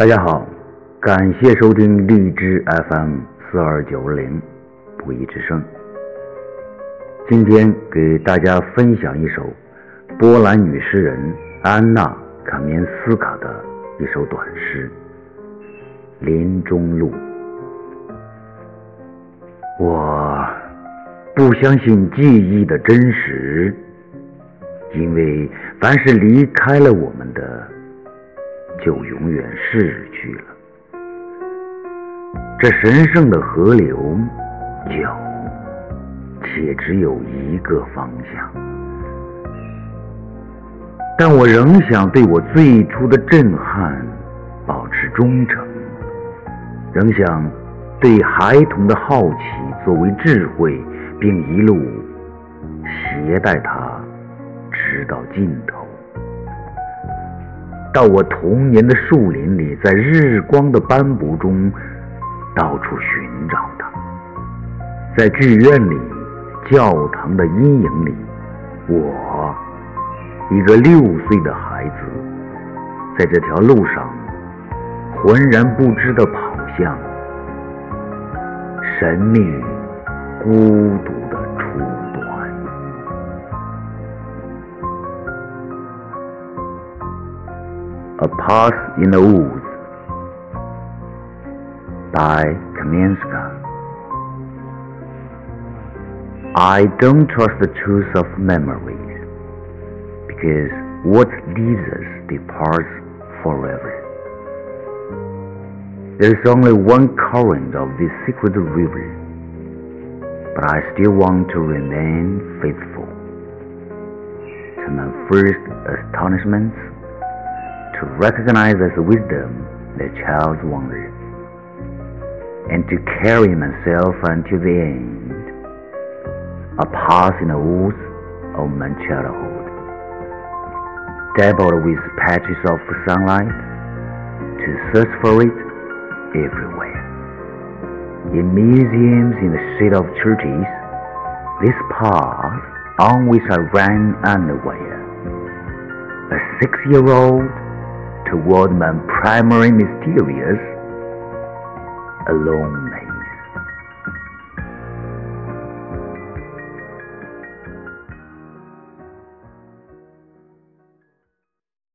大家好，感谢收听荔枝 FM 四二九零不义之声。今天给大家分享一首波兰女诗人安娜·卡缅斯卡的一首短诗《林中路》。我不相信记忆的真实，因为凡是离开了我们的。就永远逝去了。这神圣的河流，就且只有一个方向。但我仍想对我最初的震撼保持忠诚，仍想对孩童的好奇作为智慧，并一路携带它直到尽头。到我童年的树林里，在日光的斑驳中到处寻找它；在剧院里、教堂的阴影里，我一个六岁的孩子，在这条路上浑然不知地跑向神秘、孤独。A Path in the Woods by Kamenska. I don't trust the truth of memories because what leaves us departs forever. There is only one current of this secret river, but I still want to remain faithful to my first astonishments to recognize as wisdom the child's wonder, and to carry myself unto the end, a path in the woods of my childhood, dabbled with patches of sunlight, to search for it everywhere. In museums, in the shade of churches, this path on which I ran unaware. A six-year-old toward my primary mysterious aloneness.